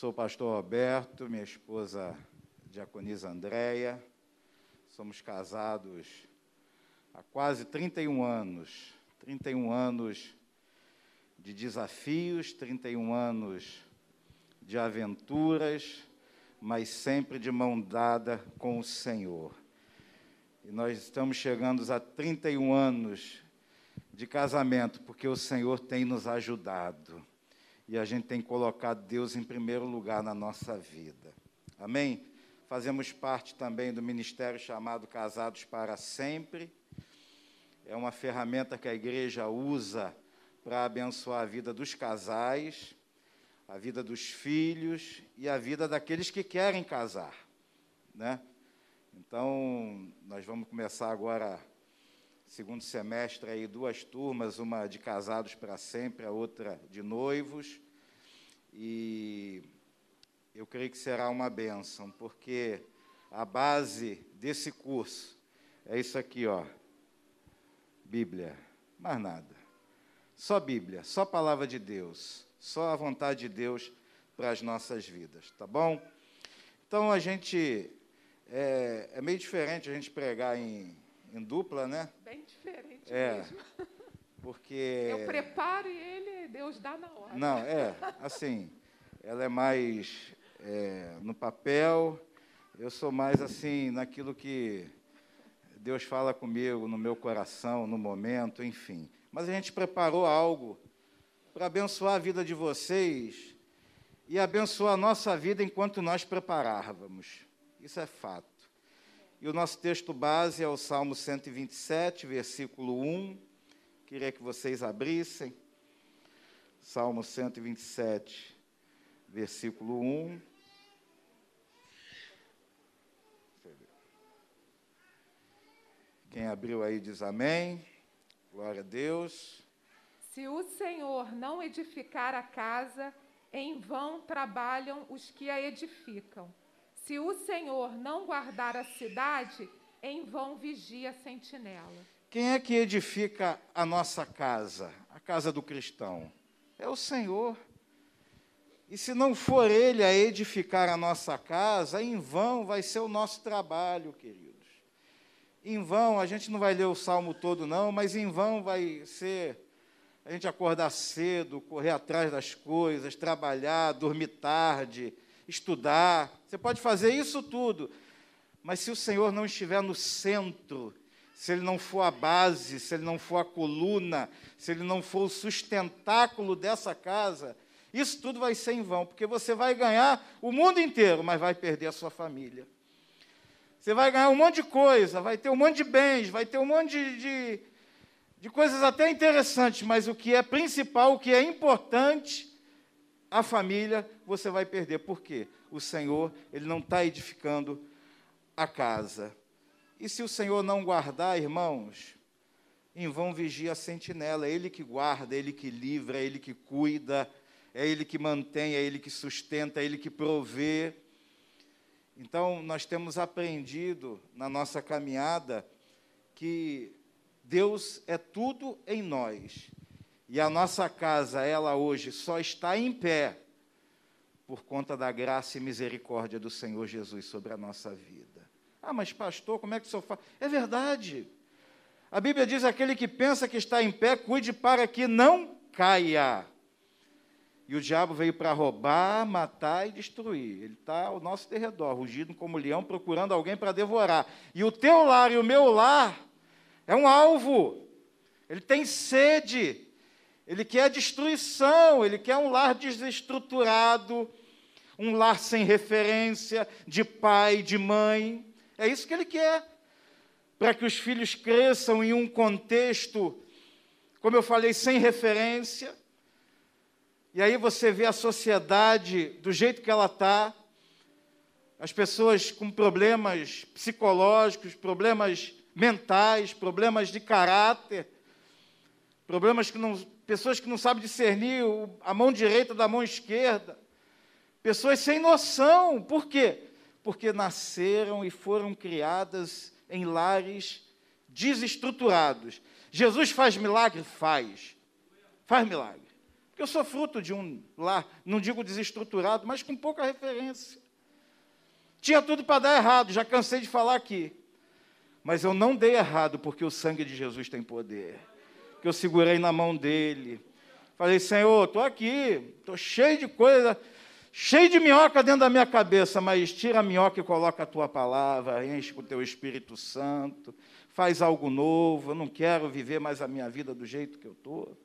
Sou o pastor Roberto, minha esposa Diaconisa Andréia. Somos casados há quase 31 anos. 31 anos de desafios, 31 anos de aventuras, mas sempre de mão dada com o Senhor. E nós estamos chegando a 31 anos de casamento, porque o Senhor tem nos ajudado. E a gente tem colocado Deus em primeiro lugar na nossa vida. Amém? Fazemos parte também do ministério chamado Casados para Sempre. É uma ferramenta que a igreja usa para abençoar a vida dos casais, a vida dos filhos e a vida daqueles que querem casar, né? Então, nós vamos começar agora segundo semestre aí duas turmas, uma de casados para sempre, a outra de noivos. E eu creio que será uma bênção, porque a base desse curso é isso aqui, ó. Bíblia, mais nada. Só Bíblia, só palavra de Deus, só a vontade de Deus para as nossas vidas, tá bom? Então a gente é, é meio diferente a gente pregar em, em dupla, né? Bem diferente É. mesmo. Porque. Eu preparo e ele, Deus dá na hora. Não, é, assim, ela é mais é, no papel, eu sou mais assim, naquilo que Deus fala comigo, no meu coração, no momento, enfim. Mas a gente preparou algo para abençoar a vida de vocês e abençoar a nossa vida enquanto nós preparávamos. Isso é fato. E o nosso texto base é o Salmo 127, versículo 1. Queria que vocês abrissem. Salmo 127, versículo 1. Quem abriu aí diz amém. Glória a Deus. Se o Senhor não edificar a casa, em vão trabalham os que a edificam. Se o Senhor não guardar a cidade, em vão vigia a sentinela. Quem é que edifica a nossa casa, a casa do cristão? É o Senhor. E se não for Ele a edificar a nossa casa, em vão vai ser o nosso trabalho, queridos. Em vão, a gente não vai ler o salmo todo, não, mas em vão vai ser a gente acordar cedo, correr atrás das coisas, trabalhar, dormir tarde, estudar. Você pode fazer isso tudo, mas se o Senhor não estiver no centro, se Ele não for a base, se Ele não for a coluna, se Ele não for o sustentáculo dessa casa, isso tudo vai ser em vão, porque você vai ganhar o mundo inteiro, mas vai perder a sua família. Você vai ganhar um monte de coisa, vai ter um monte de bens, vai ter um monte de, de, de coisas até interessantes, mas o que é principal, o que é importante, a família, você vai perder. Por quê? O Senhor, Ele não está edificando a casa. E se o Senhor não guardar, irmãos, em vão vigia a sentinela. É Ele que guarda, é Ele que livra, é Ele que cuida, é Ele que mantém, é Ele que sustenta, é Ele que provê. Então, nós temos aprendido na nossa caminhada que Deus é tudo em nós. E a nossa casa, ela hoje só está em pé por conta da graça e misericórdia do Senhor Jesus sobre a nossa vida. Ah, mas pastor, como é que o senhor fala? É verdade. A Bíblia diz: aquele que pensa que está em pé, cuide para que não caia. E o diabo veio para roubar, matar e destruir. Ele está ao nosso derredor, rugindo como leão, procurando alguém para devorar. E o teu lar e o meu lar é um alvo. Ele tem sede. Ele quer destruição. Ele quer um lar desestruturado, um lar sem referência de pai, de mãe. É isso que ele quer. Para que os filhos cresçam em um contexto, como eu falei, sem referência. E aí você vê a sociedade do jeito que ela está, as pessoas com problemas psicológicos, problemas mentais, problemas de caráter, problemas que não, pessoas que não sabem discernir a mão direita da mão esquerda, pessoas sem noção. Por quê? Porque nasceram e foram criadas em lares desestruturados. Jesus faz milagre? Faz. Faz milagre. Por Porque eu sou fruto de um lar, não digo desestruturado, mas com pouca referência. Tinha tudo para dar errado, já cansei de falar aqui. Mas eu não dei errado porque o sangue de Jesus tem poder. Que eu segurei na mão dele. Falei, Senhor, estou aqui, estou cheio de coisa, cheio de minhoca dentro da minha cabeça, mas tira a minhoca e coloca a tua palavra, enche com o teu Espírito Santo, faz algo novo. Eu não quero viver mais a minha vida do jeito que eu estou.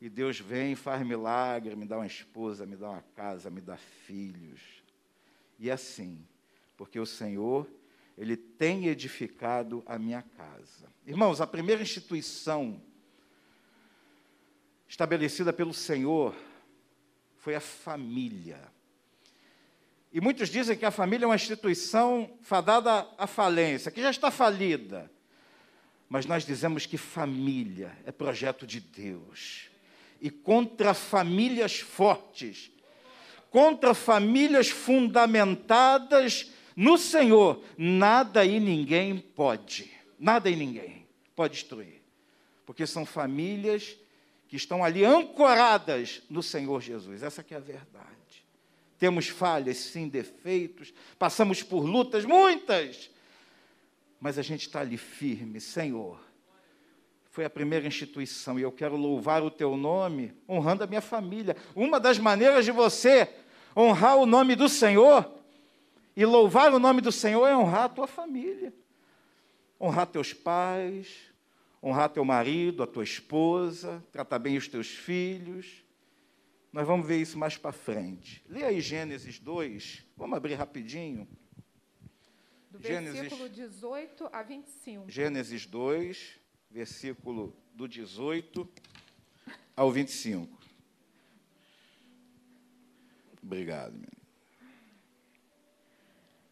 E Deus vem, faz milagre, me dá uma esposa, me dá uma casa, me dá filhos. E assim, porque o Senhor, Ele tem edificado a minha casa. Irmãos, a primeira instituição estabelecida pelo Senhor foi a família. E muitos dizem que a família é uma instituição fadada à falência, que já está falida. Mas nós dizemos que família é projeto de Deus. E contra famílias fortes, contra famílias fundamentadas no Senhor, nada e ninguém pode, nada e ninguém pode destruir, porque são famílias que estão ali ancoradas no Senhor Jesus. Essa que é a verdade. Temos falhas, sim, defeitos, passamos por lutas, muitas, mas a gente está ali firme, Senhor. Foi a primeira instituição e eu quero louvar o teu nome, honrando a minha família. Uma das maneiras de você honrar o nome do Senhor e louvar o nome do Senhor é honrar a tua família, honrar teus pais, honrar teu marido, a tua esposa, tratar bem os teus filhos. Nós vamos ver isso mais para frente. Lê aí Gênesis 2, vamos abrir rapidinho. Do Gênesis, versículo 18 a 25. Gênesis 2, versículo do 18 ao 25. Obrigado, menino.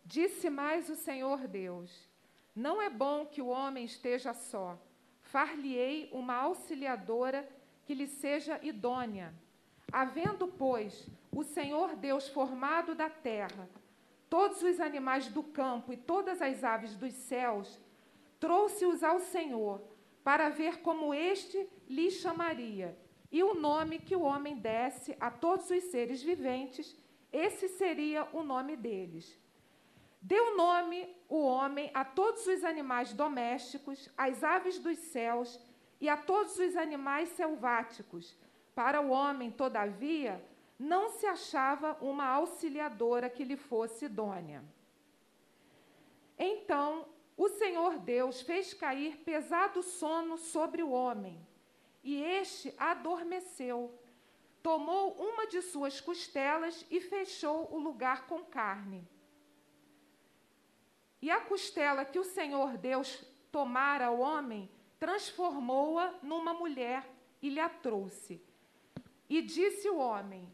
Disse mais o Senhor Deus: Não é bom que o homem esteja só. Far-lhe-ei uma auxiliadora que lhe seja idônea. Havendo, pois, o Senhor Deus formado da terra, todos os animais do campo e todas as aves dos céus, trouxe-os ao Senhor, para ver como este lhe chamaria. E o nome que o homem desse a todos os seres viventes, esse seria o nome deles. Deu nome o homem a todos os animais domésticos, às aves dos céus e a todos os animais selváticos. Para o homem, todavia, não se achava uma auxiliadora que lhe fosse idônea. Então o Senhor Deus fez cair pesado sono sobre o homem, e este adormeceu. Tomou uma de suas costelas e fechou o lugar com carne. E a costela que o Senhor Deus tomara ao homem, transformou-a numa mulher e lhe a trouxe. E disse o homem: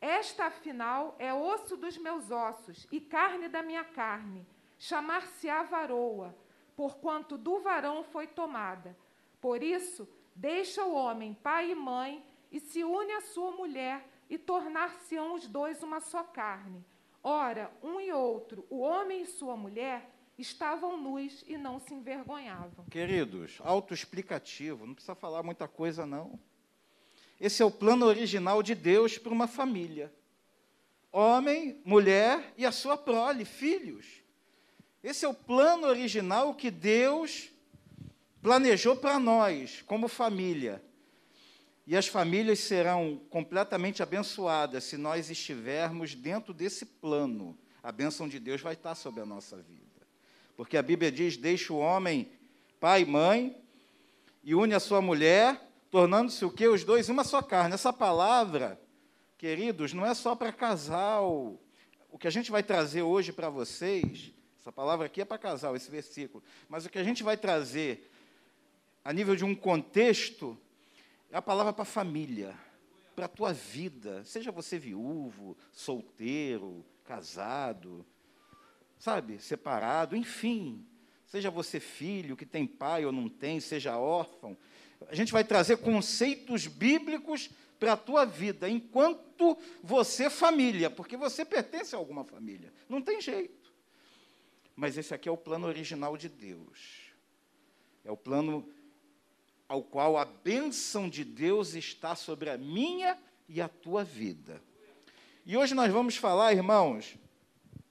Esta, afinal, é osso dos meus ossos e carne da minha carne. Chamar-se-á varoa, porquanto do varão foi tomada. Por isso, deixa o homem pai e mãe e se une à sua mulher, e tornar-se-ão os dois uma só carne. Ora, um e outro, o homem e sua mulher, estavam nus e não se envergonhavam. Queridos, autoexplicativo, não precisa falar muita coisa, não. Esse é o plano original de Deus para uma família: homem, mulher e a sua prole, filhos. Esse é o plano original que Deus planejou para nós, como família. E as famílias serão completamente abençoadas se nós estivermos dentro desse plano. A bênção de Deus vai estar sobre a nossa vida. Porque a Bíblia diz: deixa o homem pai e mãe e une a sua mulher, tornando-se o que? Os dois uma só carne. Essa palavra, queridos, não é só para casal. O que a gente vai trazer hoje para vocês, essa palavra aqui é para casal, esse versículo. Mas o que a gente vai trazer a nível de um contexto é a palavra para família, para a tua vida, seja você viúvo, solteiro, casado, sabe, separado, enfim, seja você filho que tem pai ou não tem, seja órfão. A gente vai trazer conceitos bíblicos para a tua vida, enquanto você família, porque você pertence a alguma família. Não tem jeito. Mas esse aqui é o plano original de Deus. É o plano ao qual a bênção de Deus está sobre a minha e a tua vida. E hoje nós vamos falar, irmãos,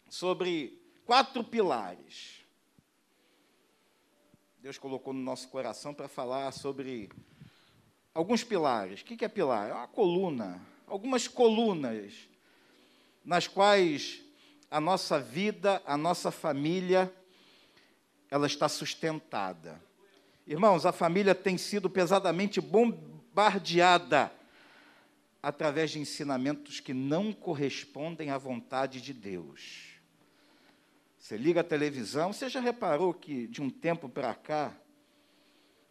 sobre quatro pilares. Deus colocou no nosso coração para falar sobre alguns pilares. O que é pilar? É uma coluna, algumas colunas nas quais a nossa vida, a nossa família, ela está sustentada. Irmãos, a família tem sido pesadamente bombardeada através de ensinamentos que não correspondem à vontade de Deus. Você liga a televisão, você já reparou que de um tempo para cá,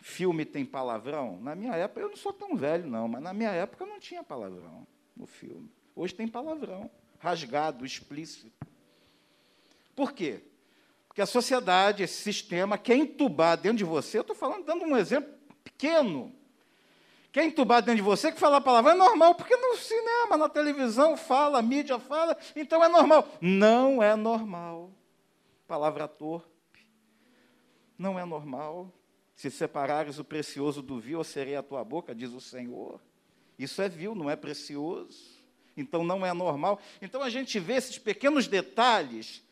filme tem palavrão? Na minha época, eu não sou tão velho, não, mas na minha época não tinha palavrão no filme. Hoje tem palavrão, rasgado, explícito. Por quê? Porque a sociedade, esse sistema, quer entubar dentro de você, eu estou falando, dando um exemplo pequeno, quer entubar dentro de você que falar palavrão é normal, porque no cinema, na televisão fala, a mídia fala, então é normal. Não é normal. Palavra torpe. Não é normal. Se separares o precioso do vil, eu serei a tua boca, diz o Senhor. Isso é vil, não é precioso. Então não é normal. Então a gente vê esses pequenos detalhes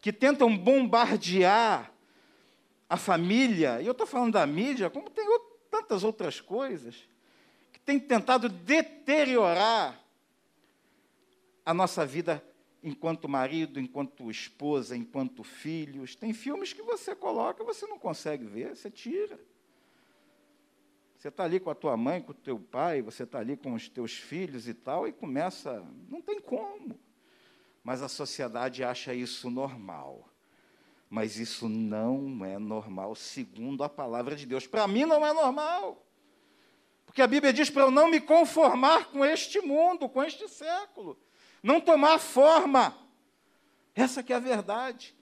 que tentam bombardear a família, e eu estou falando da mídia, como tem tantas outras coisas, que tem tentado deteriorar a nossa vida enquanto marido, enquanto esposa, enquanto filhos. Tem filmes que você coloca você não consegue ver, você tira. Você está ali com a tua mãe, com o teu pai, você está ali com os teus filhos e tal, e começa. Não tem como. Mas a sociedade acha isso normal. Mas isso não é normal, segundo a palavra de Deus. Para mim não é normal. Porque a Bíblia diz para eu não me conformar com este mundo, com este século. Não tomar forma. Essa que é a verdade.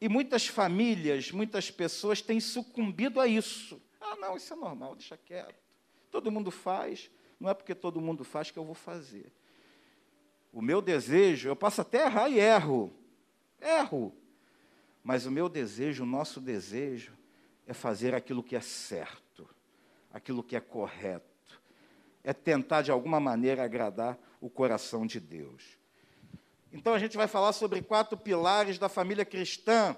E muitas famílias, muitas pessoas têm sucumbido a isso. Ah, não, isso é normal, deixa quieto. Todo mundo faz, não é porque todo mundo faz que eu vou fazer. O meu desejo, eu posso até errar e erro. Erro. Mas o meu desejo, o nosso desejo, é fazer aquilo que é certo, aquilo que é correto. É tentar, de alguma maneira, agradar o coração de Deus. Então, a gente vai falar sobre quatro pilares da família cristã,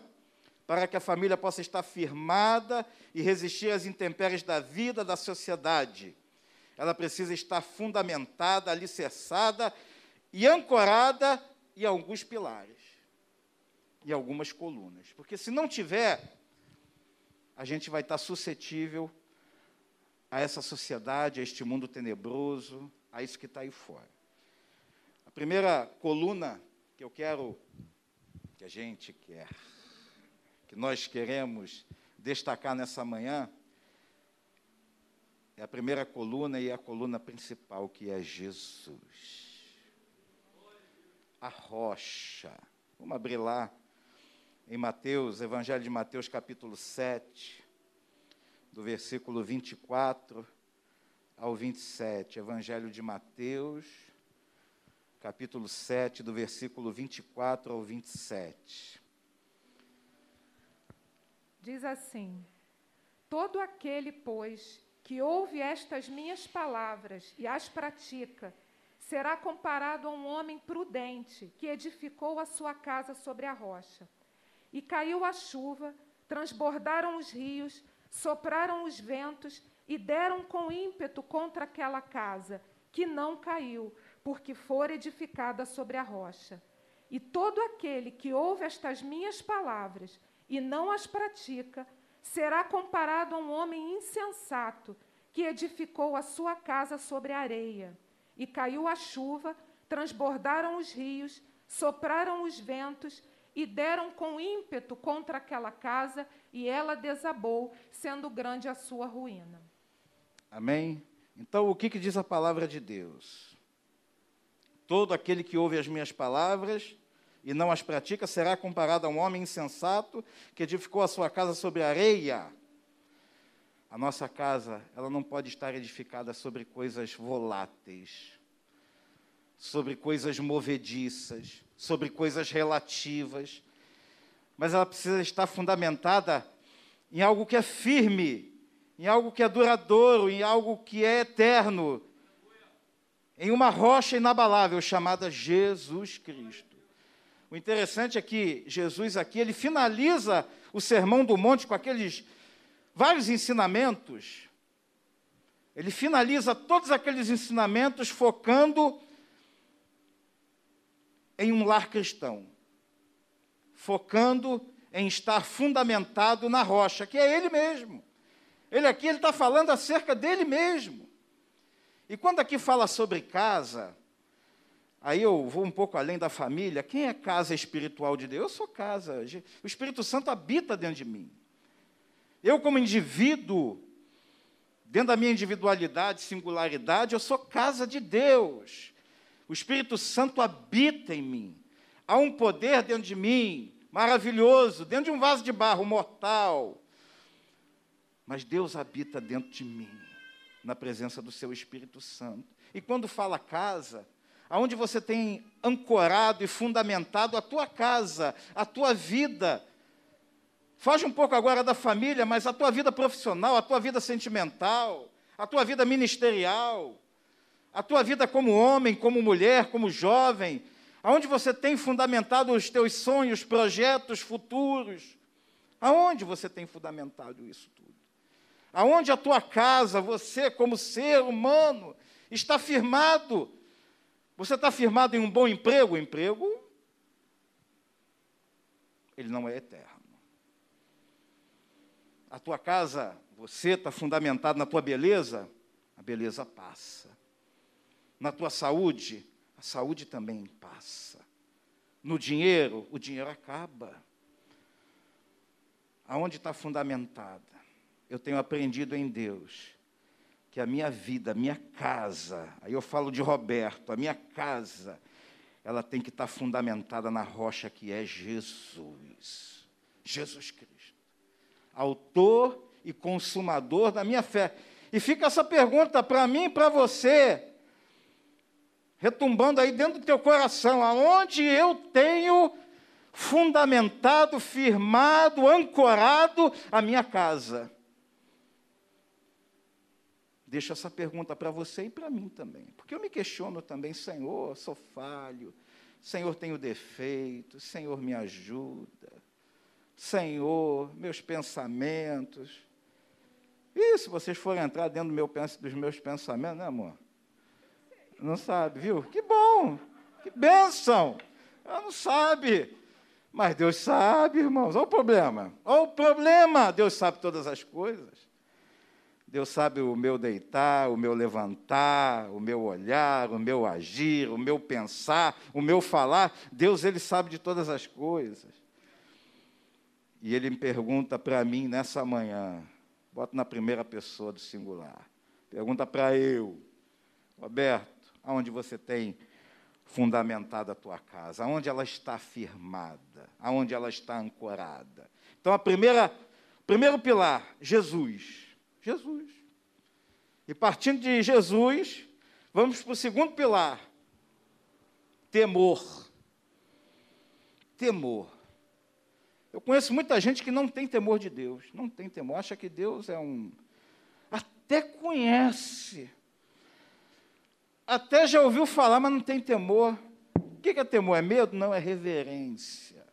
para que a família possa estar firmada e resistir às intempéries da vida, da sociedade. Ela precisa estar fundamentada, alicerçada e ancorada em alguns pilares e algumas colunas. Porque se não tiver, a gente vai estar suscetível a essa sociedade, a este mundo tenebroso, a isso que está aí fora. A primeira coluna que eu quero, que a gente quer, que nós queremos destacar nessa manhã, é a primeira coluna e a coluna principal, que é Jesus a rocha. Vamos abrir lá em Mateus, Evangelho de Mateus, capítulo 7, do versículo 24 ao 27. Evangelho de Mateus, capítulo 7, do versículo 24 ao 27. Diz assim: Todo aquele, pois, que ouve estas minhas palavras e as pratica, será comparado a um homem prudente que edificou a sua casa sobre a rocha. E caiu a chuva, transbordaram os rios, sopraram os ventos e deram com ímpeto contra aquela casa, que não caiu, porque fora edificada sobre a rocha. E todo aquele que ouve estas minhas palavras e não as pratica, será comparado a um homem insensato que edificou a sua casa sobre a areia. E caiu a chuva, transbordaram os rios, sopraram os ventos e deram com ímpeto contra aquela casa, e ela desabou, sendo grande a sua ruína. Amém? Então, o que, que diz a palavra de Deus? Todo aquele que ouve as minhas palavras e não as pratica será comparado a um homem insensato que edificou a sua casa sobre areia. A nossa casa, ela não pode estar edificada sobre coisas voláteis, sobre coisas movediças, sobre coisas relativas, mas ela precisa estar fundamentada em algo que é firme, em algo que é duradouro, em algo que é eterno, em uma rocha inabalável chamada Jesus Cristo. O interessante é que Jesus aqui, ele finaliza o Sermão do Monte com aqueles vários ensinamentos. Ele finaliza todos aqueles ensinamentos focando em um lar cristão, focando em estar fundamentado na rocha, que é Ele mesmo. Ele aqui ele está falando acerca dele mesmo. E quando aqui fala sobre casa, aí eu vou um pouco além da família. Quem é casa espiritual de Deus? Eu sou casa. O Espírito Santo habita dentro de mim. Eu, como indivíduo, dentro da minha individualidade, singularidade, eu sou casa de Deus. O Espírito Santo habita em mim. Há um poder dentro de mim, maravilhoso, dentro de um vaso de barro mortal. Mas Deus habita dentro de mim, na presença do seu Espírito Santo. E quando fala casa, aonde você tem ancorado e fundamentado a tua casa, a tua vida. Foge um pouco agora da família, mas a tua vida profissional, a tua vida sentimental, a tua vida ministerial, a tua vida como homem, como mulher, como jovem, aonde você tem fundamentado os teus sonhos, projetos futuros. Aonde você tem fundamentado isso tudo? Aonde a tua casa, você como ser humano, está firmado? Você está firmado em um bom emprego? O emprego, ele não é eterno. A tua casa, você está fundamentado na tua beleza? A beleza passa na tua saúde, a saúde também passa. No dinheiro, o dinheiro acaba. Aonde está fundamentada? Eu tenho aprendido em Deus que a minha vida, a minha casa, aí eu falo de Roberto, a minha casa, ela tem que estar fundamentada na rocha que é Jesus. Jesus Cristo. Autor e consumador da minha fé. E fica essa pergunta para mim e para você: retumbando aí dentro do teu coração, aonde eu tenho fundamentado, firmado, ancorado a minha casa. Deixo essa pergunta para você e para mim também, porque eu me questiono também, Senhor, sou falho, Senhor, tenho defeitos, Senhor, me ajuda, Senhor, meus pensamentos. E se vocês forem entrar dentro do meu, dos meus pensamentos, né, amor? Não sabe, viu? Que bom, que bênção. Ela não sabe. Mas Deus sabe, irmãos. Olha o problema. Olha o problema. Deus sabe todas as coisas. Deus sabe o meu deitar, o meu levantar, o meu olhar, o meu agir, o meu pensar, o meu falar. Deus, Ele sabe de todas as coisas. E Ele me pergunta para mim nessa manhã, bota na primeira pessoa do singular, pergunta para eu, Roberto, aonde você tem fundamentado a tua casa, aonde ela está firmada, aonde ela está ancorada. Então a primeira, primeiro pilar, Jesus. Jesus. E partindo de Jesus, vamos para o segundo pilar, temor. Temor. Eu conheço muita gente que não tem temor de Deus, não tem temor, acha que Deus é um. Até conhece, até já ouviu falar, mas não tem temor. O que é temor? É medo? Não, é reverência.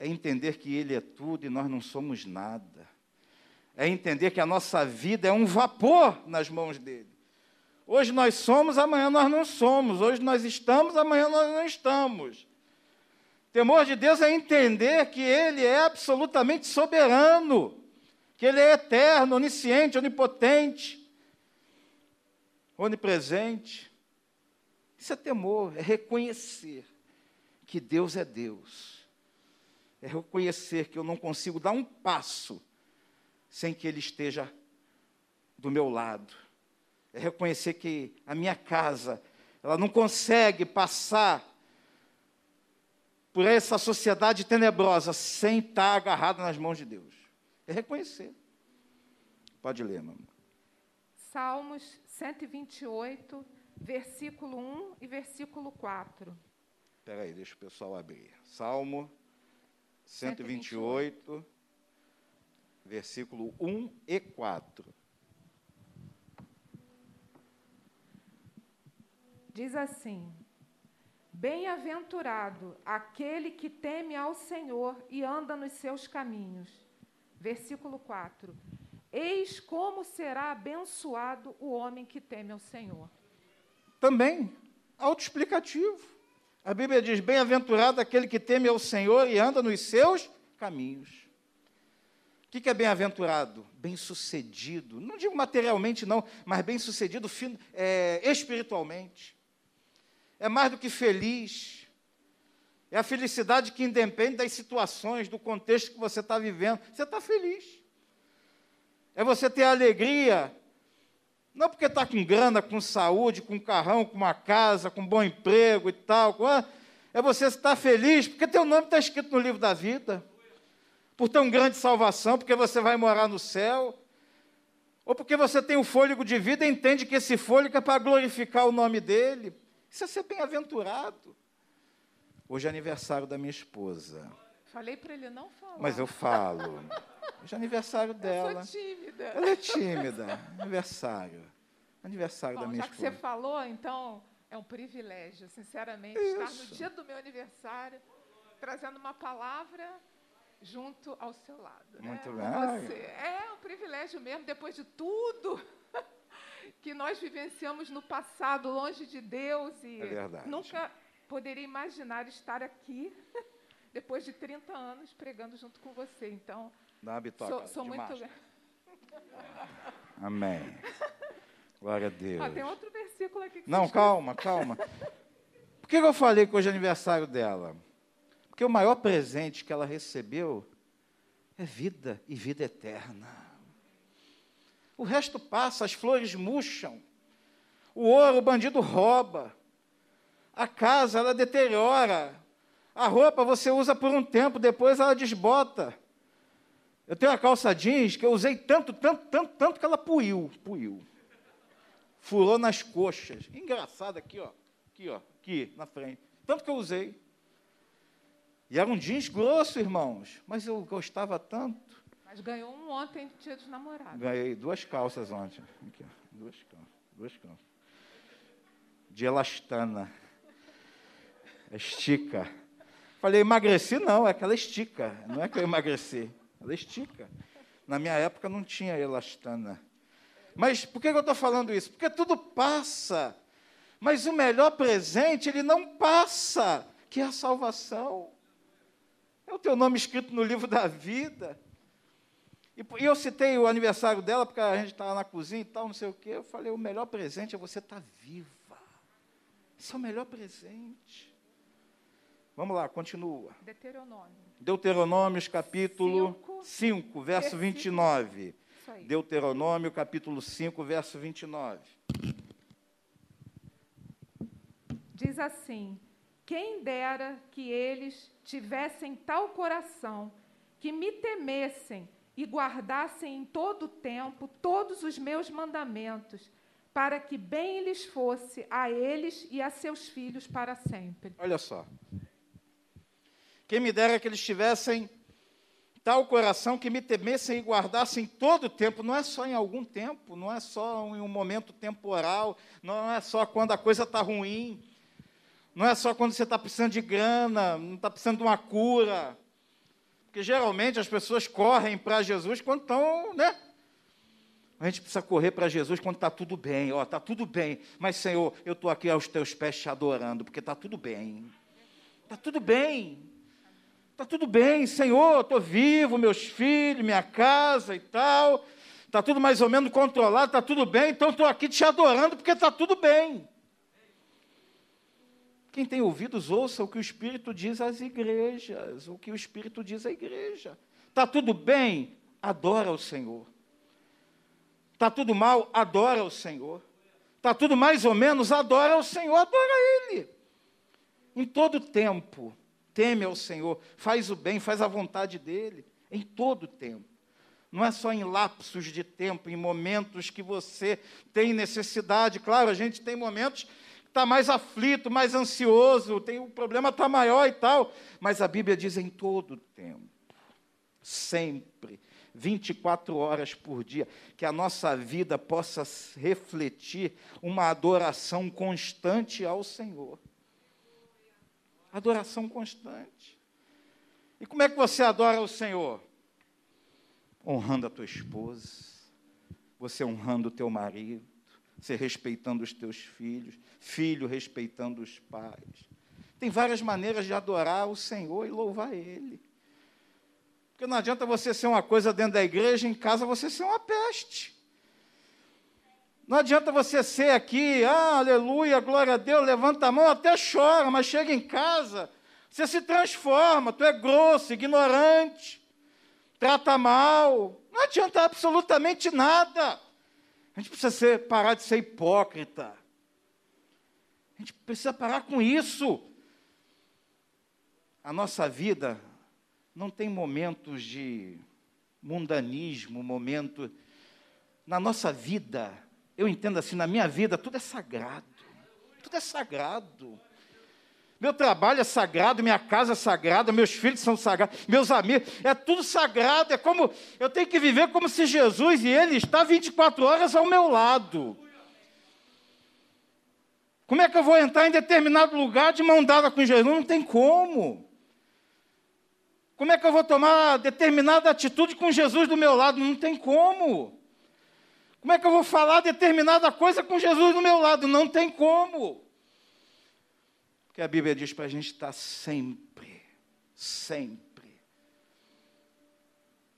É entender que Ele é tudo e nós não somos nada. É entender que a nossa vida é um vapor nas mãos dele. Hoje nós somos, amanhã nós não somos. Hoje nós estamos, amanhã nós não estamos. Temor de Deus é entender que Ele é absolutamente soberano, que Ele é eterno, onisciente, onipotente onipresente. Isso é temor, é reconhecer que Deus é Deus. É reconhecer que eu não consigo dar um passo sem que Ele esteja do meu lado. É reconhecer que a minha casa, ela não consegue passar por essa sociedade tenebrosa sem estar agarrada nas mãos de Deus. É reconhecer. Pode ler, mamãe. Salmos 128, versículo 1 e versículo 4. Espera aí, deixa o pessoal abrir. Salmo 128, 128. Versículo 1 e 4. Diz assim: Bem-aventurado aquele que teme ao Senhor e anda nos seus caminhos. Versículo 4. Eis como será abençoado o homem que teme ao Senhor. Também, autoexplicativo. A Bíblia diz: Bem-aventurado aquele que teme ao Senhor e anda nos seus caminhos. O que é bem-aventurado? Bem-sucedido. Não digo materialmente, não, mas bem-sucedido é, espiritualmente. É mais do que feliz. É a felicidade que independe das situações, do contexto que você está vivendo. Você está feliz. É você ter alegria, não porque está com grana, com saúde, com carrão, com uma casa, com bom emprego e tal. É você estar feliz porque teu nome está escrito no livro da vida por tão grande salvação, porque você vai morar no céu, ou porque você tem o um fôlego de vida e entende que esse fôlego é para glorificar o nome dele. Isso é ser bem-aventurado. Hoje é aniversário da minha esposa. Falei para ele não falar. Mas eu falo. Hoje é aniversário dela. Eu sou tímida. Ela é tímida. Aniversário. Aniversário Bom, da minha já esposa. Já que você falou, então é um privilégio, sinceramente, Isso. estar no dia do meu aniversário, trazendo uma palavra junto ao seu lado. Né? Muito né? bem. Você. É um privilégio mesmo, depois de tudo que nós vivenciamos no passado, longe de Deus. E é. Nunca poderia imaginar estar aqui, depois de 30 anos, pregando junto com você. Então, Dá bitoca sou, sou muito. Amém. Glória a Deus. Ah, tem outro versículo aqui. Que Não, calma, calma. Por que eu falei que hoje é aniversário dela? Porque o maior presente que ela recebeu é vida e vida eterna. O resto passa, as flores murcham. O ouro o bandido rouba. A casa ela deteriora. A roupa você usa por um tempo, depois ela desbota. Eu tenho uma calça jeans que eu usei tanto, tanto, tanto, tanto que ela puiu, puiu. Furou nas coxas. Engraçado aqui, ó. Aqui, ó. Aqui, na frente. Tanto que eu usei. E era um jeans grosso, irmãos, mas eu gostava tanto. Mas ganhou um ontem dia dos namorados. Ganhei duas calças ontem. Aqui, duas calças. Duas calças. De elastana. Estica. Falei, emagreci não, é que ela estica. Não é que eu emagreci. Ela estica. Na minha época não tinha elastana. Mas por que eu estou falando isso? Porque tudo passa. Mas o melhor presente, ele não passa, que é a salvação. É o teu nome escrito no livro da vida. E, eu citei o aniversário dela, porque a gente estava na cozinha e tal, não sei o quê. Eu falei, o melhor presente é você estar tá viva. Isso é o melhor presente. Vamos lá, continua. Deuteronômio. Deuteronômios, capítulo 5, 5 verso 29. Deuteronômio, capítulo 5, verso 29. Diz assim: quem dera que eles tivessem tal coração, que me temessem e guardassem em todo o tempo todos os meus mandamentos, para que bem lhes fosse a eles e a seus filhos para sempre. Olha só. Quem me dera que eles tivessem tal coração que me temessem e guardassem todo o tempo, não é só em algum tempo, não é só em um momento temporal, não é só quando a coisa está ruim, não é só quando você está precisando de grana, não está precisando de uma cura. Porque geralmente as pessoas correm para Jesus quando estão, né? A gente precisa correr para Jesus quando está tudo bem. Ó, está tudo bem. Mas, Senhor, eu estou aqui aos teus pés te adorando, porque está tudo bem. Está tudo bem. Está tudo bem, Senhor, estou vivo, meus filhos, minha casa e tal. Está tudo mais ou menos controlado, está tudo bem, então estou aqui te adorando porque está tudo bem. Quem tem ouvidos, ouça o que o Espírito diz às igrejas, o que o Espírito diz à igreja. Está tudo bem? Adora o Senhor. Está tudo mal? Adora o Senhor. Está tudo mais ou menos? Adora o Senhor, adora Ele. Em todo tempo, teme ao Senhor, faz o bem, faz a vontade dEle, em todo tempo. Não é só em lapsos de tempo, em momentos que você tem necessidade. Claro, a gente tem momentos está mais aflito, mais ansioso, tem, o problema está maior e tal. Mas a Bíblia diz em todo tempo, sempre, 24 horas por dia, que a nossa vida possa refletir uma adoração constante ao Senhor. Adoração constante. E como é que você adora o Senhor? Honrando a tua esposa, você honrando o teu marido, você respeitando os teus filhos, filho respeitando os pais. Tem várias maneiras de adorar o Senhor e louvar Ele. Porque não adianta você ser uma coisa dentro da igreja, em casa você ser uma peste. Não adianta você ser aqui, ah, aleluia, glória a Deus, levanta a mão, até chora, mas chega em casa, você se transforma, tu é grosso, ignorante, trata mal. Não adianta absolutamente nada. A gente precisa ser, parar de ser hipócrita. A gente precisa parar com isso. A nossa vida não tem momentos de mundanismo, momento. Na nossa vida, eu entendo assim, na minha vida, tudo é sagrado. Tudo é sagrado. Meu trabalho é sagrado, minha casa é sagrada, meus filhos são sagrados, meus amigos, é tudo sagrado. É como eu tenho que viver como se Jesus e Ele está 24 horas ao meu lado. Como é que eu vou entrar em determinado lugar de mão dada com Jesus? Não tem como. Como é que eu vou tomar determinada atitude com Jesus do meu lado? Não tem como. Como é que eu vou falar determinada coisa com Jesus do meu lado? Não tem como. Porque a Bíblia diz para a gente estar sempre, sempre,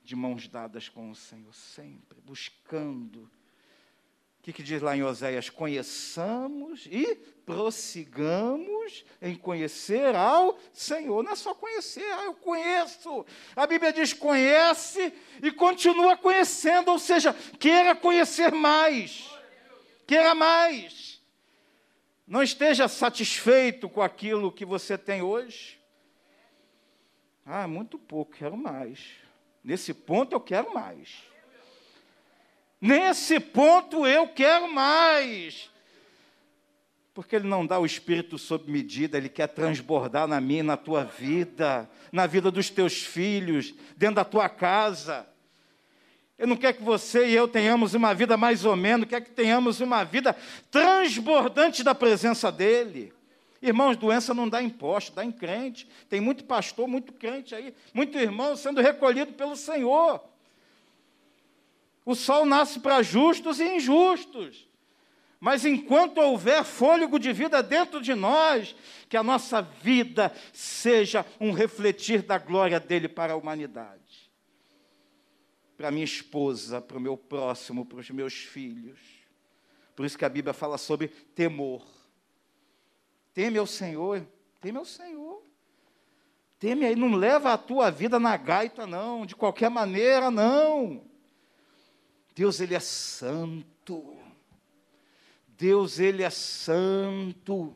de mãos dadas com o Senhor, sempre, buscando o que, que, diz lá em Oséias? Conheçamos e prossigamos em conhecer ao Senhor. Não é só conhecer, ah, eu conheço. A Bíblia diz: conhece e continua conhecendo, ou seja, queira conhecer mais. Queira mais. Não esteja satisfeito com aquilo que você tem hoje. Ah, muito pouco, quero mais. Nesse ponto eu quero mais. Nesse ponto eu quero mais. Porque Ele não dá o Espírito sob medida, Ele quer transbordar na minha, na tua vida, na vida dos teus filhos, dentro da tua casa. Ele não quer que você e eu tenhamos uma vida mais ou menos, quer que tenhamos uma vida transbordante da presença dEle. Irmãos, doença não dá imposto, dá em crente. Tem muito pastor, muito crente aí, muito irmão sendo recolhido pelo Senhor. O sol nasce para justos e injustos. Mas enquanto houver fôlego de vida dentro de nós, que a nossa vida seja um refletir da glória dele para a humanidade. Para minha esposa, para o meu próximo, para os meus filhos. Por isso que a Bíblia fala sobre temor. Teme ao Senhor, teme ao Senhor. Teme aí, não leva a tua vida na gaita, não, de qualquer maneira, não. Deus, Ele é santo. Deus, Ele é santo.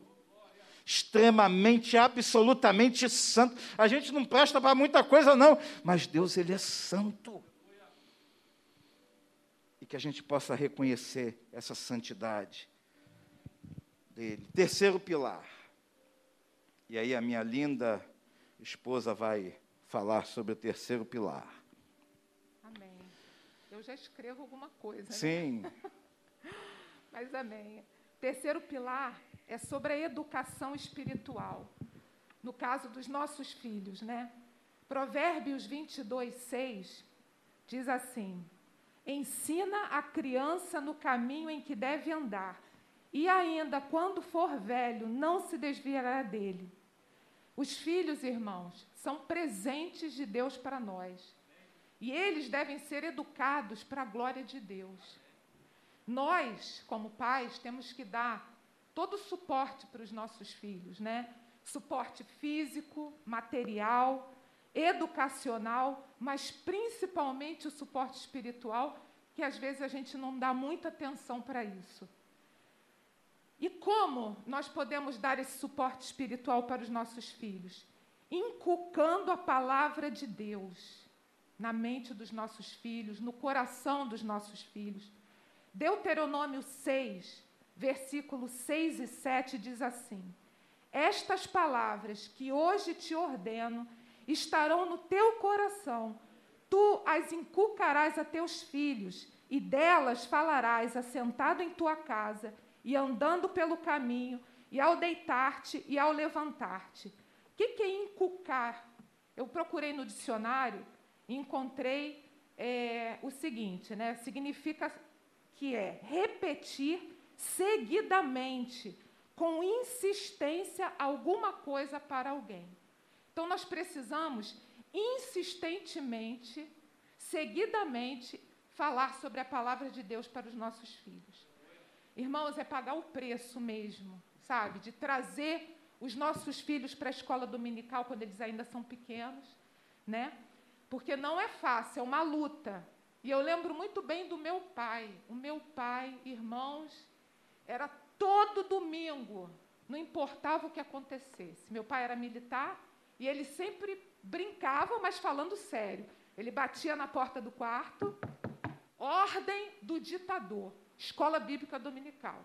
Extremamente, absolutamente santo. A gente não presta para muita coisa, não, mas Deus, Ele é santo. E que a gente possa reconhecer essa santidade dele. Terceiro pilar. E aí a minha linda esposa vai falar sobre o terceiro pilar. Eu já escrevo alguma coisa. Né? Sim. Né? Mas amém. Terceiro pilar é sobre a educação espiritual. No caso dos nossos filhos, né? Provérbios 22, 6 diz assim: Ensina a criança no caminho em que deve andar, e ainda quando for velho, não se desviará dele. Os filhos, irmãos, são presentes de Deus para nós. E eles devem ser educados para a glória de Deus. Nós, como pais, temos que dar todo o suporte para os nossos filhos, né? Suporte físico, material, educacional, mas principalmente o suporte espiritual, que às vezes a gente não dá muita atenção para isso. E como nós podemos dar esse suporte espiritual para os nossos filhos? Inculcando a palavra de Deus na mente dos nossos filhos, no coração dos nossos filhos. Deuteronômio 6, versículos 6 e 7 diz assim: Estas palavras que hoje te ordeno estarão no teu coração, Tu as inculcarás a teus filhos, e delas falarás assentado em tua casa, e andando pelo caminho, e ao deitar-te e ao levantar-te. O que, que é inculcar? Eu procurei no dicionário e encontrei é, o seguinte, né? Significa que é repetir seguidamente, com insistência, alguma coisa para alguém. Então, nós precisamos insistentemente, seguidamente, falar sobre a palavra de Deus para os nossos filhos. Irmãos, é pagar o preço mesmo, sabe? De trazer os nossos filhos para a escola dominical quando eles ainda são pequenos, né? Porque não é fácil, é uma luta. E eu lembro muito bem do meu pai. O meu pai, irmãos, era todo domingo, não importava o que acontecesse. Meu pai era militar e ele sempre brincava, mas falando sério. Ele batia na porta do quarto, ordem do ditador, escola bíblica dominical.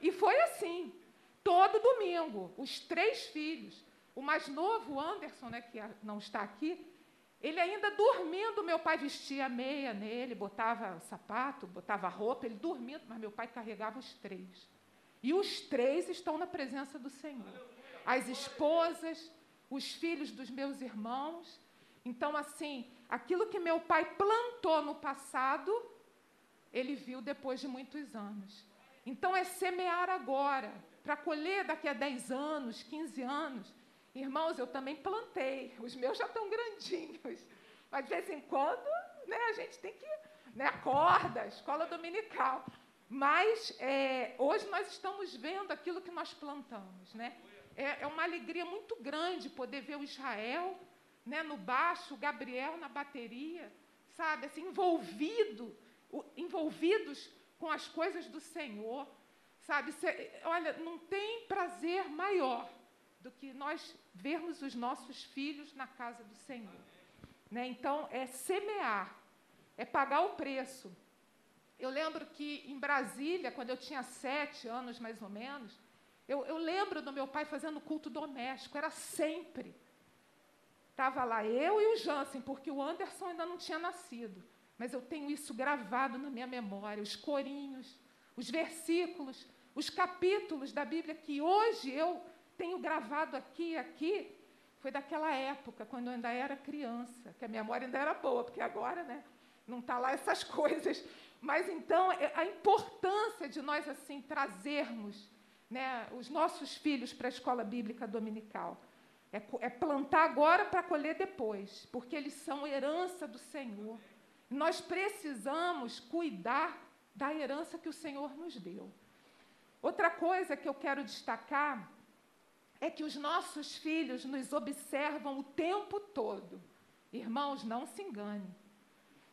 E foi assim, todo domingo, os três filhos. O mais novo, Anderson, né, que não está aqui, ele ainda dormindo, meu pai vestia meia nele, botava sapato, botava roupa, ele dormindo, mas meu pai carregava os três. E os três estão na presença do Senhor. As esposas, os filhos dos meus irmãos. Então, assim, aquilo que meu pai plantou no passado, ele viu depois de muitos anos. Então, é semear agora, para colher daqui a 10 anos, 15 anos. Irmãos, eu também plantei, os meus já estão grandinhos, mas de vez em quando né, a gente tem que. Né, acorda, escola dominical. Mas é, hoje nós estamos vendo aquilo que nós plantamos. Né? É, é, uma alegria muito grande poder ver o Israel né, no baixo, o Gabriel na bateria, sabe, assim, envolvido, envolvidos com as coisas do Senhor. Sabe, cê, olha, não tem prazer maior do que nós vermos os nossos filhos na casa do Senhor. Né? Então, é semear, é pagar o preço. Eu lembro que em Brasília, quando eu tinha sete anos mais ou menos, eu, eu lembro do meu pai fazendo culto doméstico, era sempre. Estava lá eu e o Jansen, porque o Anderson ainda não tinha nascido. Mas eu tenho isso gravado na minha memória, os corinhos, os versículos, os capítulos da Bíblia que hoje eu tenho gravado aqui e aqui, foi daquela época, quando eu ainda era criança, que a memória ainda era boa, porque agora né, não está lá essas coisas. Mas então, é, a importância de nós assim trazermos né, os nossos filhos para a escola bíblica dominical. É, é plantar agora para colher depois, porque eles são herança do Senhor. Nós precisamos cuidar da herança que o Senhor nos deu. Outra coisa que eu quero destacar é que os nossos filhos nos observam o tempo todo. Irmãos, não se engane.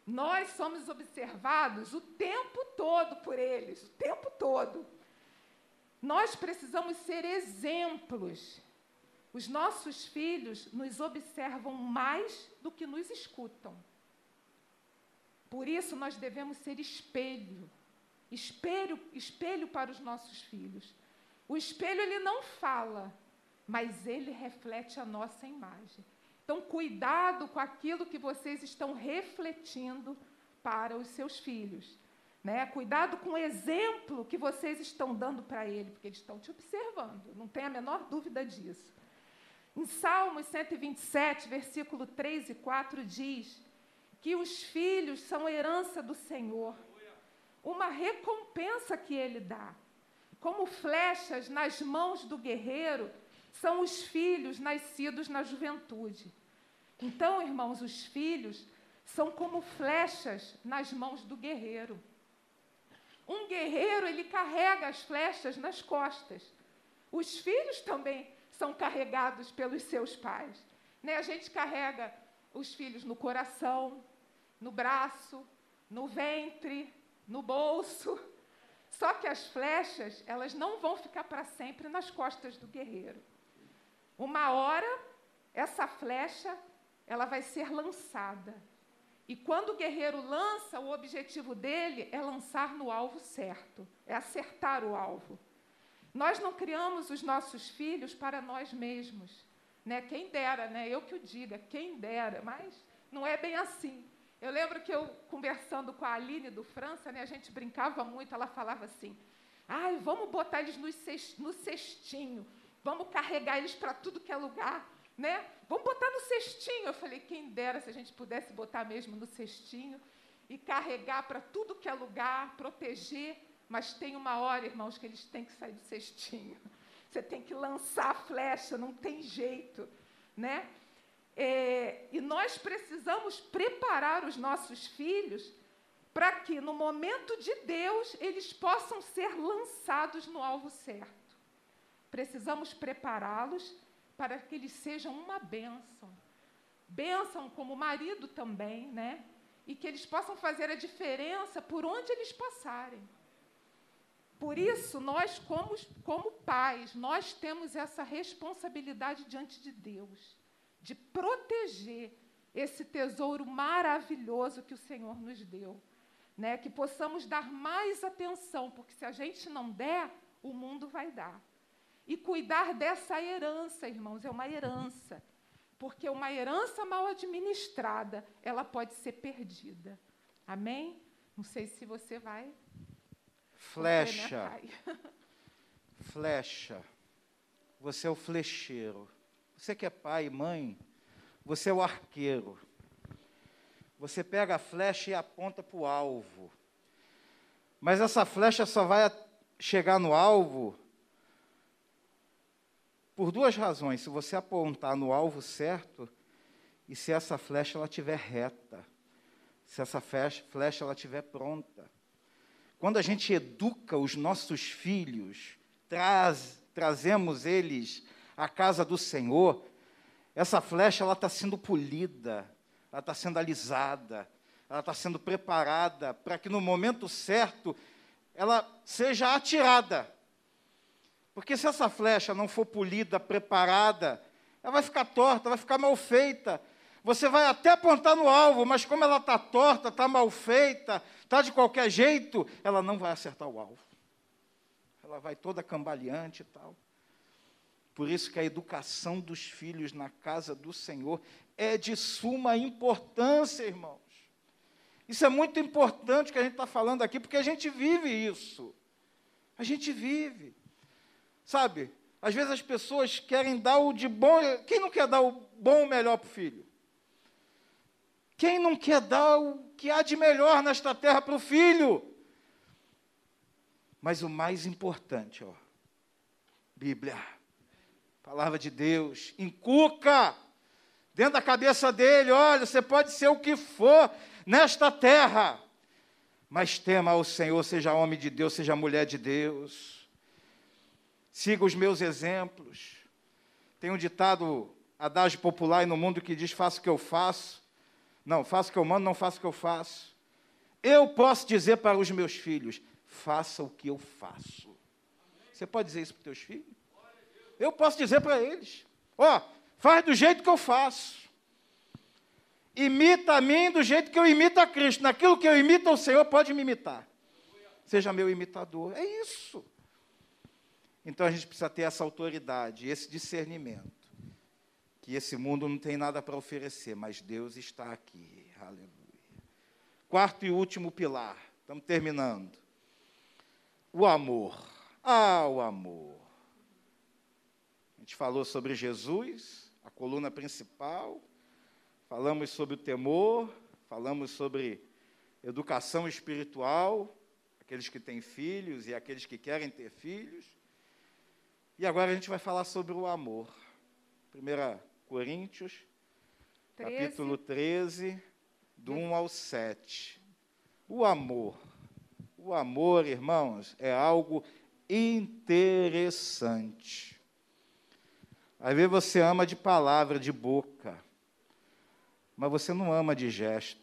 Nós somos observados o tempo todo por eles, o tempo todo. Nós precisamos ser exemplos. Os nossos filhos nos observam mais do que nos escutam. Por isso nós devemos ser espelho, espelho, espelho para os nossos filhos. O espelho ele não fala, mas ele reflete a nossa imagem. Então, cuidado com aquilo que vocês estão refletindo para os seus filhos. Né? Cuidado com o exemplo que vocês estão dando para ele, porque eles estão te observando, não tem a menor dúvida disso. Em Salmos 127, versículo 3 e 4, diz que os filhos são herança do Senhor, uma recompensa que ele dá. Como flechas nas mãos do guerreiro, são os filhos nascidos na juventude. Então, irmãos, os filhos são como flechas nas mãos do guerreiro. Um guerreiro, ele carrega as flechas nas costas. Os filhos também são carregados pelos seus pais. Né? A gente carrega os filhos no coração, no braço, no ventre, no bolso. Só que as flechas, elas não vão ficar para sempre nas costas do guerreiro. Uma hora, essa flecha, ela vai ser lançada. E quando o guerreiro lança, o objetivo dele é lançar no alvo certo, é acertar o alvo. Nós não criamos os nossos filhos para nós mesmos. Né? Quem dera, né? eu que o diga, quem dera, mas não é bem assim. Eu lembro que eu, conversando com a Aline do França, né, a gente brincava muito, ela falava assim, ai, vamos botar eles no cestinho, vamos carregar eles para tudo que é lugar, né? Vamos botar no cestinho. Eu falei, quem dera se a gente pudesse botar mesmo no cestinho e carregar para tudo que é lugar, proteger, mas tem uma hora, irmãos, que eles têm que sair do cestinho. Você tem que lançar a flecha, não tem jeito, né? É, e nós precisamos preparar os nossos filhos para que, no momento de Deus, eles possam ser lançados no alvo certo. Precisamos prepará-los para que eles sejam uma bênção. Bênção como marido também, né? E que eles possam fazer a diferença por onde eles passarem. Por isso, nós, como, como pais, nós temos essa responsabilidade diante de Deus, de proteger esse tesouro maravilhoso que o Senhor nos deu. Né? Que possamos dar mais atenção, porque se a gente não der, o mundo vai dar. E cuidar dessa herança, irmãos, é uma herança. Porque uma herança mal administrada, ela pode ser perdida. Amém? Não sei se você vai Flecha. Flecha. Você é o flecheiro. Você que é pai e mãe, você é o arqueiro. Você pega a flecha e aponta para o alvo. Mas essa flecha só vai chegar no alvo por duas razões. Se você apontar no alvo certo e se essa flecha ela estiver reta. Se essa flecha, ela estiver pronta. Quando a gente educa os nossos filhos, traz, trazemos eles à casa do Senhor, essa flecha ela está sendo polida, ela está sendo alisada, ela está sendo preparada para que no momento certo ela seja atirada. Porque se essa flecha não for polida, preparada, ela vai ficar torta, vai ficar mal feita, você vai até apontar no alvo, mas como ela está torta, está mal feita, está de qualquer jeito, ela não vai acertar o alvo. Ela vai toda cambaleante e tal. Por isso que a educação dos filhos na casa do Senhor é de suma importância, irmãos. Isso é muito importante que a gente está falando aqui, porque a gente vive isso. A gente vive. Sabe, às vezes as pessoas querem dar o de bom. Quem não quer dar o bom o melhor para o filho? Quem não quer dar o que há de melhor nesta terra para o filho? Mas o mais importante, ó, Bíblia, palavra de Deus, encuca dentro da cabeça dele, olha, você pode ser o que for nesta terra, mas tema ao Senhor, seja homem de Deus, seja mulher de Deus. Siga os meus exemplos. Tem um ditado adágio popular no mundo que diz: faça o que eu faço, não, faço o que eu mando, não faço o que eu faço. Eu posso dizer para os meus filhos: faça o que eu faço. Você pode dizer isso para os teus filhos? Eu posso dizer para eles: ó, oh, faz do jeito que eu faço. Imita a mim do jeito que eu imito a Cristo. Naquilo que eu imito ao Senhor, pode me imitar. Seja meu imitador. É isso. Então a gente precisa ter essa autoridade, esse discernimento que esse mundo não tem nada para oferecer, mas Deus está aqui. Aleluia. Quarto e último pilar, estamos terminando. O amor. Ah, o amor. A gente falou sobre Jesus, a coluna principal, falamos sobre o temor, falamos sobre educação espiritual, aqueles que têm filhos e aqueles que querem ter filhos. E agora a gente vai falar sobre o amor. Primeira Coríntios, 13. capítulo 13, do 1 ao 7. O amor. O amor, irmãos, é algo interessante. Às vezes você ama de palavra, de boca, mas você não ama de gesto,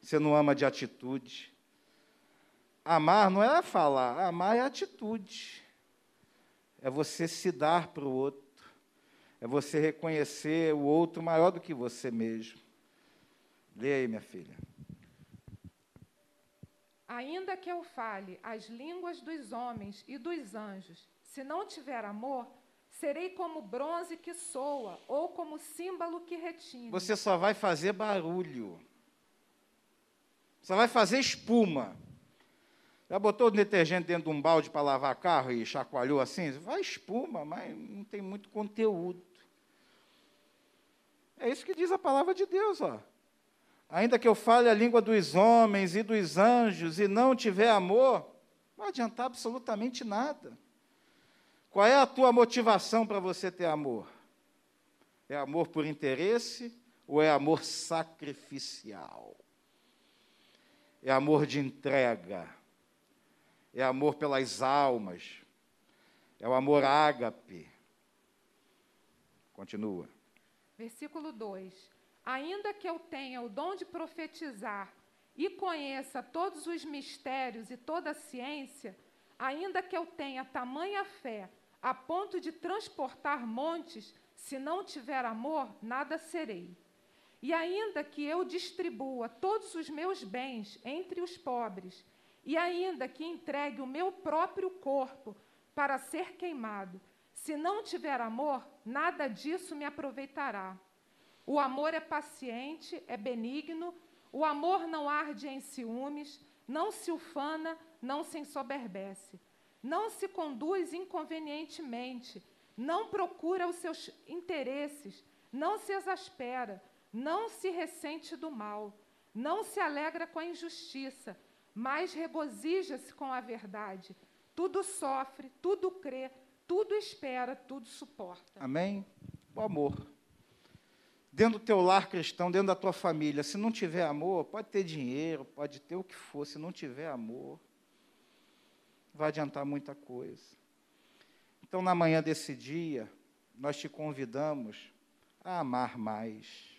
você não ama de atitude. Amar não é falar, amar é atitude. É você se dar para o outro é você reconhecer o outro maior do que você mesmo. Leia aí, minha filha. Ainda que eu fale as línguas dos homens e dos anjos, se não tiver amor, serei como bronze que soa ou como símbolo que retine. Você só vai fazer barulho. Você vai fazer espuma. Já botou o detergente dentro de um balde para lavar carro e chacoalhou assim? Vai espuma, mas não tem muito conteúdo. É isso que diz a palavra de Deus, ó. Ainda que eu fale a língua dos homens e dos anjos e não tiver amor, não adiantar absolutamente nada. Qual é a tua motivação para você ter amor? É amor por interesse ou é amor sacrificial? É amor de entrega? É amor pelas almas? É o amor ágape? Continua. Versículo 2: Ainda que eu tenha o dom de profetizar e conheça todos os mistérios e toda a ciência, ainda que eu tenha tamanha fé a ponto de transportar montes, se não tiver amor, nada serei. E ainda que eu distribua todos os meus bens entre os pobres, e ainda que entregue o meu próprio corpo para ser queimado, se não tiver amor, nada disso me aproveitará. O amor é paciente, é benigno, o amor não arde em ciúmes, não se ufana, não se ensoberbece, não se conduz inconvenientemente, não procura os seus interesses, não se exaspera, não se ressente do mal, não se alegra com a injustiça, mas regozija-se com a verdade. Tudo sofre, tudo crê, tudo espera, tudo suporta. Amém? O amor. Dentro do teu lar cristão, dentro da tua família, se não tiver amor, pode ter dinheiro, pode ter o que for, se não tiver amor, vai adiantar muita coisa. Então, na manhã desse dia, nós te convidamos a amar mais.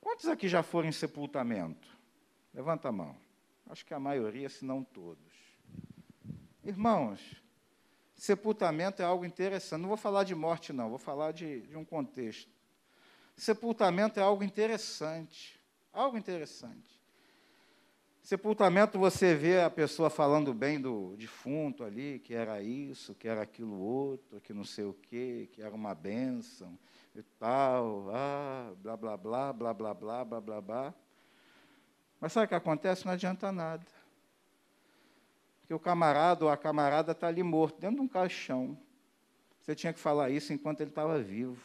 Quantos aqui já foram em sepultamento? Levanta a mão. Acho que a maioria, se não todos. Irmãos, sepultamento é algo interessante. Não vou falar de morte, não, vou falar de, de um contexto. Sepultamento é algo interessante. Algo interessante. Sepultamento, você vê a pessoa falando bem do defunto ali, que era isso, que era aquilo outro, que não sei o quê, que era uma bênção e tal, ah, blá, blá, blá, blá, blá, blá, blá, blá, blá. Mas sabe o que acontece? Não adianta nada. Porque o camarada ou a camarada está ali morto, dentro de um caixão. Você tinha que falar isso enquanto ele estava vivo.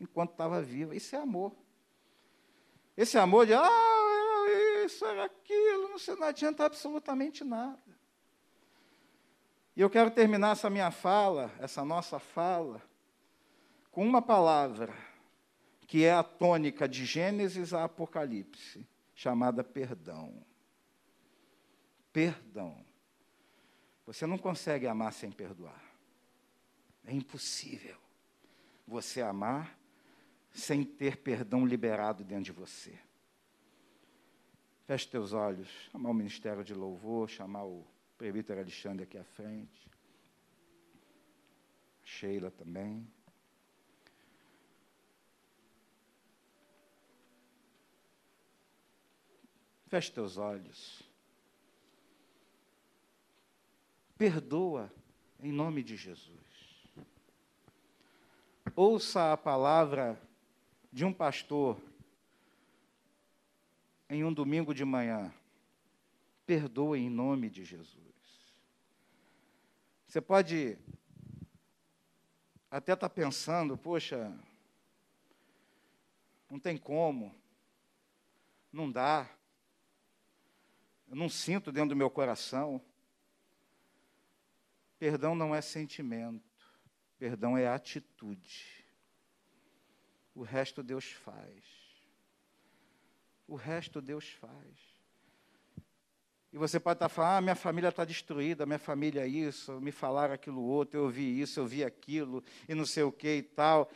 Enquanto estava vivo. Isso é amor. Esse amor de, ah, isso, era aquilo, não, não adianta absolutamente nada. E eu quero terminar essa minha fala, essa nossa fala, com uma palavra, que é a tônica de Gênesis a Apocalipse, chamada perdão. Perdão. Você não consegue amar sem perdoar. É impossível você amar sem ter perdão liberado dentro de você. Feche teus olhos, chamar o Ministério de Louvor, chamar o presbítero Alexandre aqui à frente. Sheila também. Feche teus olhos. Perdoa em nome de Jesus. Ouça a palavra de um pastor em um domingo de manhã. Perdoe em nome de Jesus. Você pode até estar tá pensando, poxa, não tem como, não dá, eu não sinto dentro do meu coração. Perdão não é sentimento, perdão é atitude. O resto Deus faz. O resto Deus faz. E você pode estar falando, ah, minha família está destruída, minha família é isso, me falaram aquilo outro, eu ouvi isso, eu vi aquilo, e não sei o que e tal.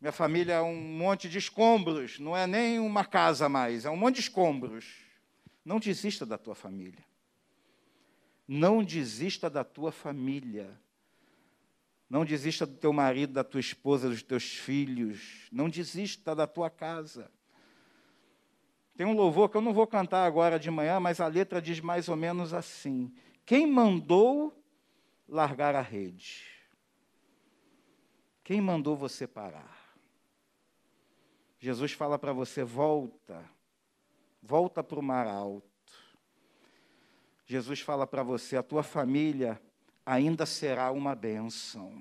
Minha família é um monte de escombros, não é nem uma casa mais, é um monte de escombros. Não desista da tua família. Não desista da tua família. Não desista do teu marido, da tua esposa, dos teus filhos. Não desista da tua casa. Tem um louvor que eu não vou cantar agora de manhã, mas a letra diz mais ou menos assim: Quem mandou largar a rede? Quem mandou você parar? Jesus fala para você: volta, volta para o mar alto. Jesus fala para você: a tua família ainda será uma bênção.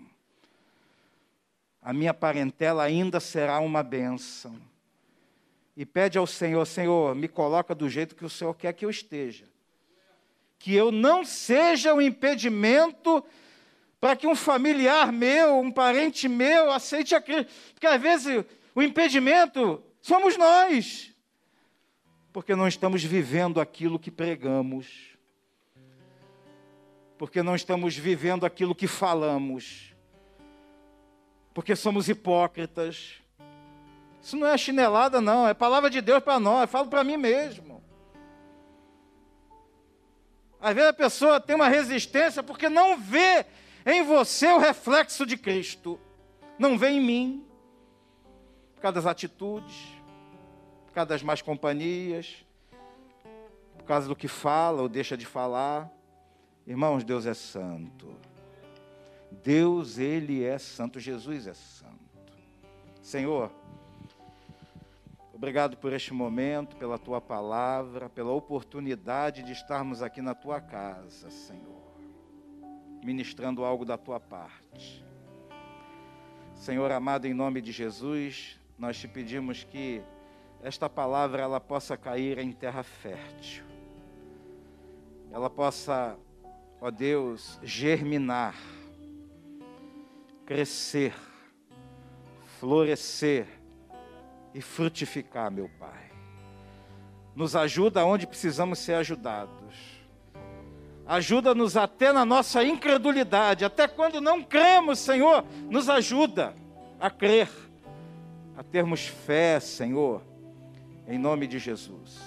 A minha parentela ainda será uma bênção. E pede ao Senhor: Senhor, me coloca do jeito que o Senhor quer que eu esteja. Que eu não seja um impedimento para que um familiar meu, um parente meu, aceite a Cristo. Porque às vezes o impedimento somos nós. Porque não estamos vivendo aquilo que pregamos porque não estamos vivendo aquilo que falamos, porque somos hipócritas. Isso não é chinelada, não, é palavra de Deus para nós, eu falo para mim mesmo. Às vezes a pessoa tem uma resistência porque não vê em você o reflexo de Cristo, não vê em mim, por causa das atitudes, por causa das más companhias, por causa do que fala ou deixa de falar. Irmãos, Deus é santo. Deus, Ele é santo. Jesus é santo. Senhor, obrigado por este momento, pela tua palavra, pela oportunidade de estarmos aqui na tua casa, Senhor, ministrando algo da tua parte. Senhor amado, em nome de Jesus, nós te pedimos que esta palavra ela possa cair em terra fértil. Ela possa ó Deus, germinar, crescer, florescer e frutificar, meu Pai. Nos ajuda onde precisamos ser ajudados. Ajuda-nos até na nossa incredulidade, até quando não cremos, Senhor, nos ajuda a crer, a termos fé, Senhor, em nome de Jesus.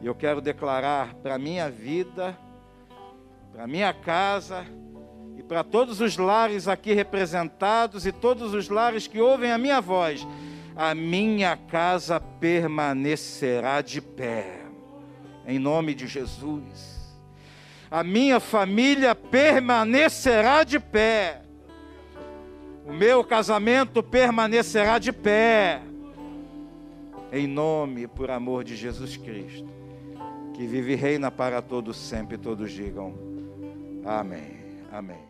E eu quero declarar para a minha vida, para minha casa e para todos os lares aqui representados e todos os lares que ouvem a minha voz. A minha casa permanecerá de pé, em nome de Jesus. A minha família permanecerá de pé. O meu casamento permanecerá de pé. Em nome e por amor de Jesus Cristo, que vive e reina para todos sempre, todos digam. Amém. Amém.